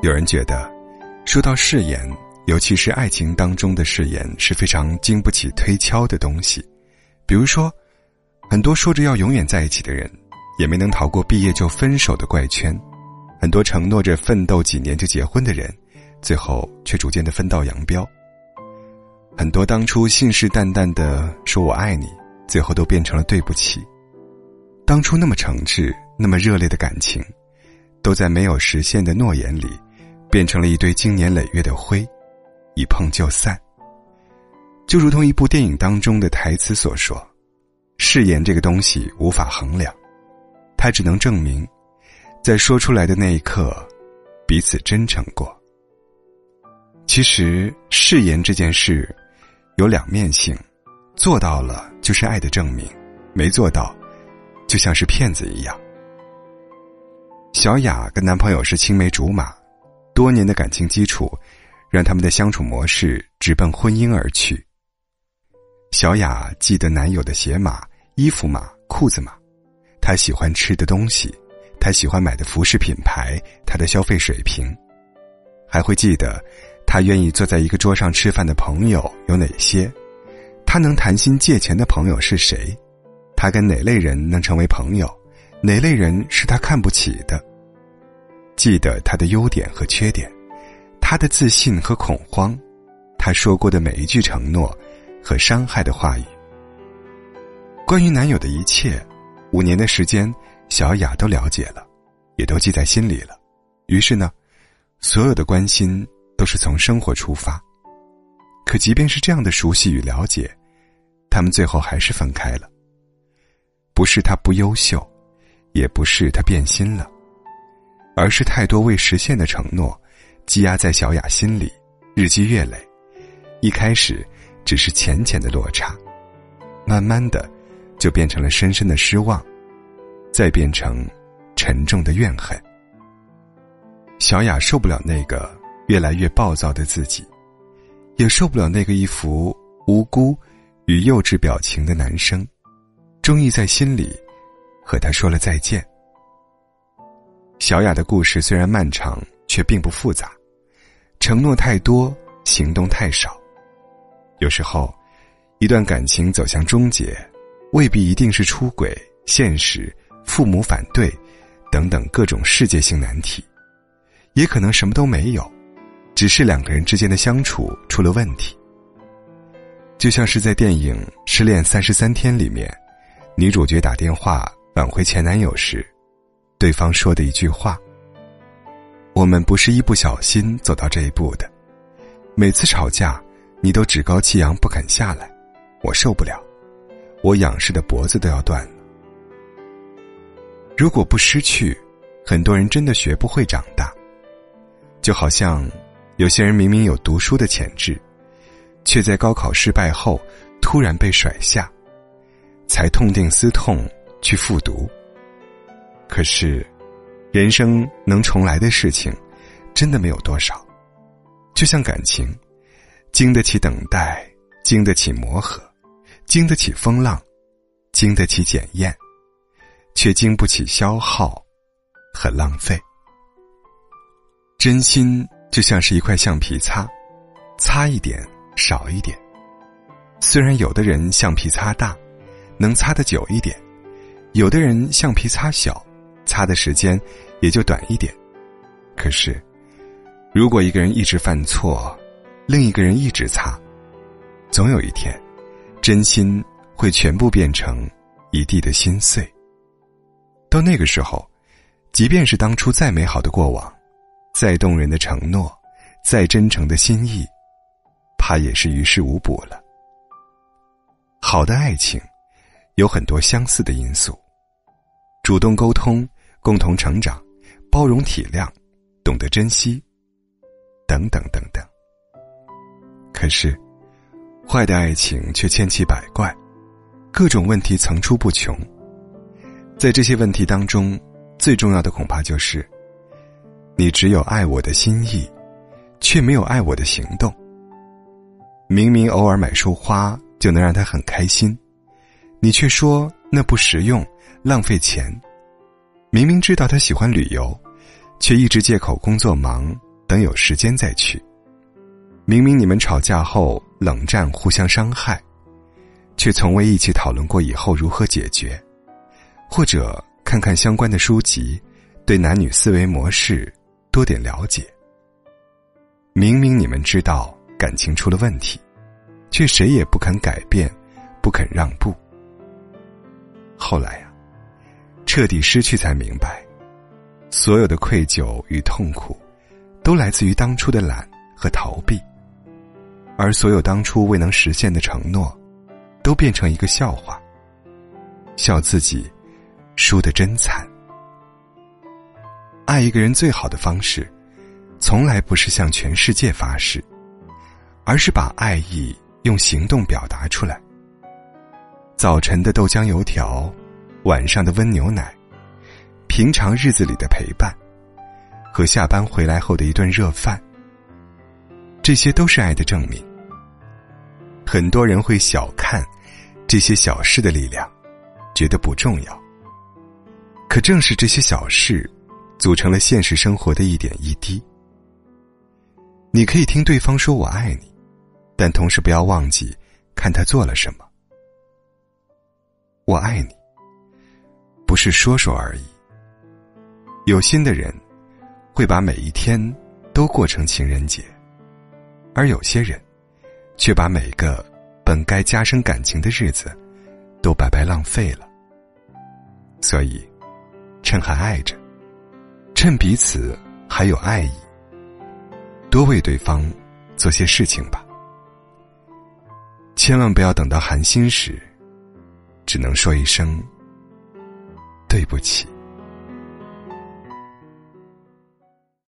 有人觉得，说到誓言，尤其是爱情当中的誓言，是非常经不起推敲的东西。比如说，很多说着要永远在一起的人，也没能逃过毕业就分手的怪圈；很多承诺着奋斗几年就结婚的人，最后却逐渐的分道扬镳。很多当初信誓旦旦的说我爱你，最后都变成了对不起。当初那么诚挚、那么热烈的感情，都在没有实现的诺言里，变成了一堆经年累月的灰，一碰就散。就如同一部电影当中的台词所说：“誓言这个东西无法衡量，它只能证明，在说出来的那一刻，彼此真诚过。”其实誓言这件事。有两面性，做到了就是爱的证明，没做到，就像是骗子一样。小雅跟男朋友是青梅竹马，多年的感情基础，让他们的相处模式直奔婚姻而去。小雅记得男友的鞋码、衣服码、裤子码，她喜欢吃的东西，她喜欢买的服饰品牌，她的消费水平，还会记得。他愿意坐在一个桌上吃饭的朋友有哪些？他能谈心借钱的朋友是谁？他跟哪类人能成为朋友？哪类人是他看不起的？记得他的优点和缺点，他的自信和恐慌，他说过的每一句承诺和伤害的话语。关于男友的一切，五年的时间，小雅都了解了，也都记在心里了。于是呢，所有的关心。都是从生活出发，可即便是这样的熟悉与了解，他们最后还是分开了。不是他不优秀，也不是他变心了，而是太多未实现的承诺积压在小雅心里，日积月累。一开始只是浅浅的落差，慢慢的就变成了深深的失望，再变成沉重的怨恨。小雅受不了那个。越来越暴躁的自己，也受不了那个一副无辜与幼稚表情的男生，终于在心里和他说了再见。小雅的故事虽然漫长，却并不复杂，承诺太多，行动太少。有时候，一段感情走向终结，未必一定是出轨、现实、父母反对等等各种世界性难题，也可能什么都没有。只是两个人之间的相处出了问题，就像是在电影《失恋三十三天》里面，女主角打电话挽回前男友时，对方说的一句话：“我们不是一不小心走到这一步的，每次吵架你都趾高气扬不肯下来，我受不了，我仰视的脖子都要断了。”如果不失去，很多人真的学不会长大，就好像。有些人明明有读书的潜质，却在高考失败后突然被甩下，才痛定思痛去复读。可是，人生能重来的事情，真的没有多少。就像感情，经得起等待，经得起磨合，经得起风浪，经得起检验，却经不起消耗和浪费。真心。就像是一块橡皮擦，擦一点少一点。虽然有的人橡皮擦大，能擦得久一点；有的人橡皮擦小，擦的时间也就短一点。可是，如果一个人一直犯错，另一个人一直擦，总有一天，真心会全部变成一地的心碎。到那个时候，即便是当初再美好的过往。再动人的承诺，再真诚的心意，怕也是于事无补了。好的爱情，有很多相似的因素：主动沟通、共同成长、包容体谅、懂得珍惜，等等等等。可是，坏的爱情却千奇百怪，各种问题层出不穷。在这些问题当中，最重要的恐怕就是。你只有爱我的心意，却没有爱我的行动。明明偶尔买束花就能让他很开心，你却说那不实用，浪费钱。明明知道他喜欢旅游，却一直借口工作忙等有时间再去。明明你们吵架后冷战，互相伤害，却从未一起讨论过以后如何解决，或者看看相关的书籍，对男女思维模式多点了解。明明你们知道感情出了问题，却谁也不肯改变，不肯让步。后来呀，彻底失去才明白，所有的愧疚与痛苦，都来自于当初的懒和逃避。而所有当初未能实现的承诺，都变成一个笑话。笑自己输得真惨。爱一个人最好的方式，从来不是向全世界发誓，而是把爱意用行动表达出来。早晨的豆浆油条，晚上的温牛奶，平常日子里的陪伴，和下班回来后的一顿热饭，这些都是爱的证明。很多人会小看这些小事的力量，觉得不重要。可正是这些小事，组成了现实生活的一点一滴。你可以听对方说“我爱你”，但同时不要忘记看他做了什么。我爱你，是说说而已。有心的人会把每一天都过成情人节，而有些人。却把每个本该加深感情的日子，都白白浪费了。所以，趁还爱着，趁彼此还有爱意，多为对方做些事情吧。千万不要等到寒心时，只能说一声对不起。